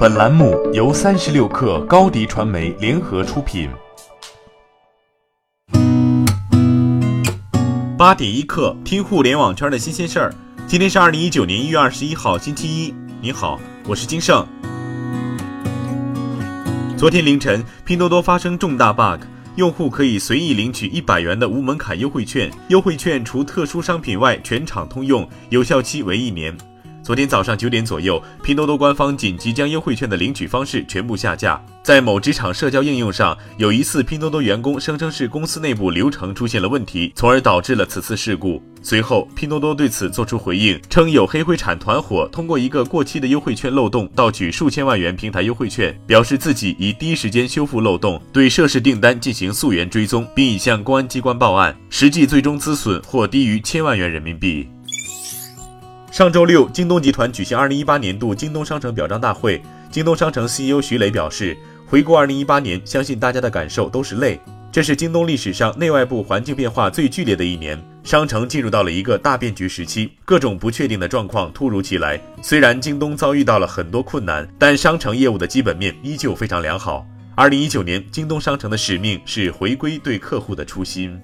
本栏目由三十六氪高低传媒联合出品。八点一刻，听互联网圈的新鲜事儿。今天是二零一九年一月二十一号，星期一。你好，我是金盛。昨天凌晨，拼多多发生重大 bug，用户可以随意领取一百元的无门槛优惠券，优惠券除特殊商品外全场通用，有效期为一年。昨天早上九点左右，拼多多官方紧急将优惠券的领取方式全部下架。在某职场社交应用上，有疑似拼多多员工声称是公司内部流程出现了问题，从而导致了此次事故。随后，拼多多对此作出回应，称有黑灰产团伙通过一个过期的优惠券漏洞盗取数千万元平台优惠券，表示自己已第一时间修复漏洞，对涉事订单进行溯源追踪，并已向公安机关报案，实际最终资损或低于千万元人民币。上周六，京东集团举行二零一八年度京东商城表彰大会。京东商城 CEO 徐磊表示，回顾二零一八年，相信大家的感受都是累。这是京东历史上内外部环境变化最剧烈的一年，商城进入到了一个大变局时期，各种不确定的状况突如其来。虽然京东遭遇到了很多困难，但商城业务的基本面依旧非常良好。二零一九年，京东商城的使命是回归对客户的初心。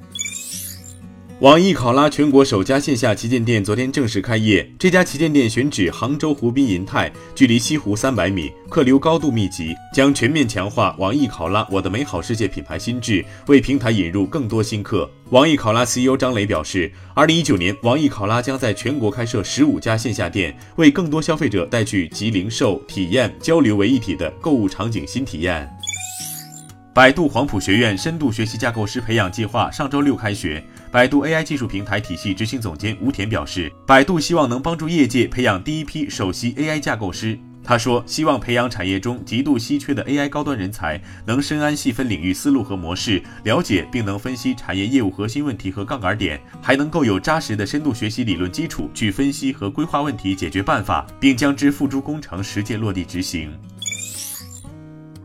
网易考拉全国首家线下旗舰店昨天正式开业。这家旗舰店选址杭州湖滨银泰，距离西湖三百米，客流高度密集，将全面强化网易考拉“我的美好世界”品牌心智，为平台引入更多新客。网易考拉 CEO 张磊表示，二零一九年，网易考拉将在全国开设十五家线下店，为更多消费者带去集零售、体验、交流为一体的购物场景新体验。百度黄埔学院深度学习架构师培养计划上周六开学。百度 AI 技术平台体系执行总监吴田表示，百度希望能帮助业界培养第一批首席 AI 架构师。他说，希望培养产业中极度稀缺的 AI 高端人才，能深谙细分领域思路和模式，了解并能分析产业业务核心问题和杠杆点，还能够有扎实的深度学习理论基础去分析和规划问题、解决办法，并将之付诸工程实践落地执行。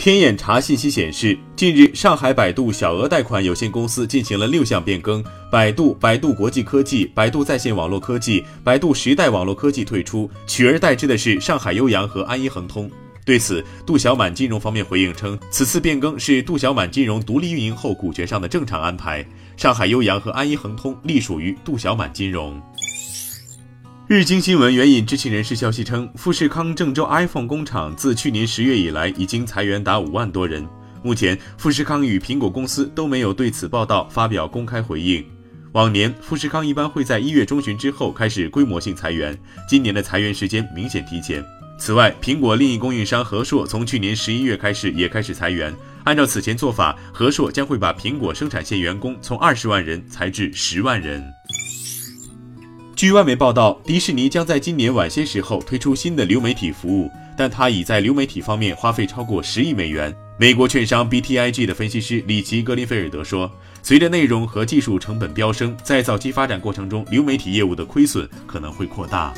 天眼查信息显示，近日上海百度小额贷款有限公司进行了六项变更，百度、百度国际科技、百度在线网络科技、百度时代网络科技退出，取而代之的是上海悠扬和安一恒通。对此，杜小满金融方面回应称，此次变更是杜小满金融独立运营后股权上的正常安排，上海悠扬和安一恒通隶属于杜小满金融。日经新闻援引知情人士消息称，富士康郑州 iPhone 工厂自去年十月以来，已经裁员达五万多人。目前，富士康与苹果公司都没有对此报道发表公开回应。往年，富士康一般会在一月中旬之后开始规模性裁员，今年的裁员时间明显提前。此外，苹果另一供应商和硕从去年十一月开始也开始裁员。按照此前做法，和硕将会把苹果生产线员工从二十万人裁至十万人。据外媒报道，迪士尼将在今年晚些时候推出新的流媒体服务，但它已在流媒体方面花费超过十亿美元。美国券商 BTIG 的分析师里奇·格林菲尔德说：“随着内容和技术成本飙升，在早期发展过程中，流媒体业务的亏损可能会扩大。”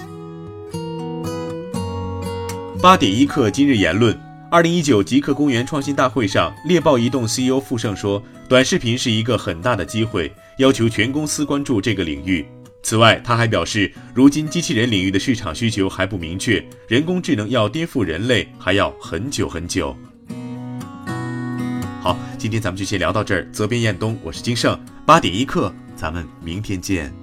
八点一刻，今日言论：二零一九极客公园创新大会上，猎豹移动 CEO 傅盛说：“短视频是一个很大的机会，要求全公司关注这个领域。”此外，他还表示，如今机器人领域的市场需求还不明确，人工智能要颠覆人类还要很久很久。好，今天咱们就先聊到这儿。责编：彦东，我是金盛，八点一刻，咱们明天见。